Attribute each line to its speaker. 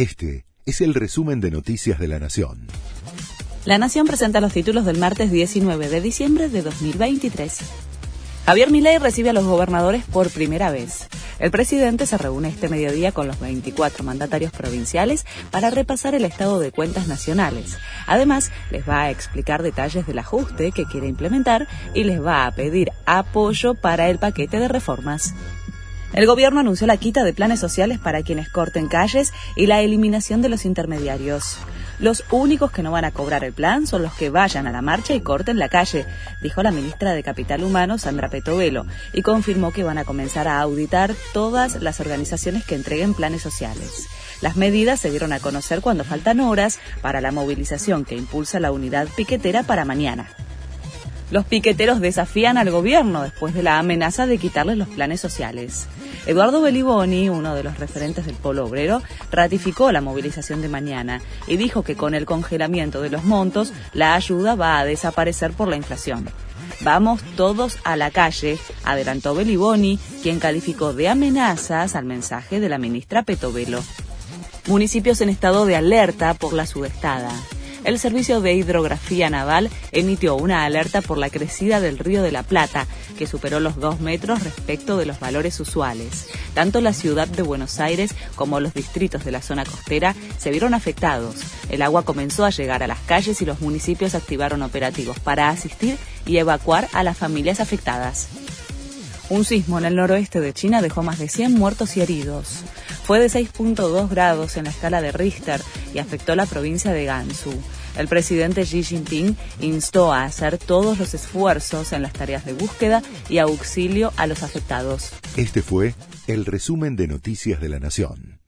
Speaker 1: Este es el resumen de Noticias de la Nación.
Speaker 2: La Nación presenta los títulos del martes 19 de diciembre de 2023. Javier Milei recibe a los gobernadores por primera vez. El presidente se reúne este mediodía con los 24 mandatarios provinciales para repasar el estado de cuentas nacionales. Además, les va a explicar detalles del ajuste que quiere implementar y les va a pedir apoyo para el paquete de reformas. El gobierno anunció la quita de planes sociales para quienes corten calles y la eliminación de los intermediarios. Los únicos que no van a cobrar el plan son los que vayan a la marcha y corten la calle, dijo la ministra de Capital Humano, Sandra Petovelo, y confirmó que van a comenzar a auditar todas las organizaciones que entreguen planes sociales. Las medidas se dieron a conocer cuando faltan horas para la movilización que impulsa la unidad piquetera para mañana. Los piqueteros desafían al gobierno después de la amenaza de quitarles los planes sociales. Eduardo Beliboni, uno de los referentes del Polo Obrero, ratificó la movilización de mañana y dijo que con el congelamiento de los montos, la ayuda va a desaparecer por la inflación. Vamos todos a la calle, adelantó Beliboni, quien calificó de amenazas al mensaje de la ministra Petovelo. Municipios en estado de alerta por la sudestada el Servicio de Hidrografía Naval emitió una alerta por la crecida del río de la Plata, que superó los dos metros respecto de los valores usuales. Tanto la ciudad de Buenos Aires como los distritos de la zona costera se vieron afectados. El agua comenzó a llegar a las calles y los municipios activaron operativos para asistir y evacuar a las familias afectadas. Un sismo en el noroeste de China dejó más de 100 muertos y heridos. Fue de 6.2 grados en la escala de Richter y afectó la provincia de Gansu. El presidente Xi Jinping instó a hacer todos los esfuerzos en las tareas de búsqueda y auxilio a los afectados.
Speaker 1: Este fue el resumen de Noticias de la Nación.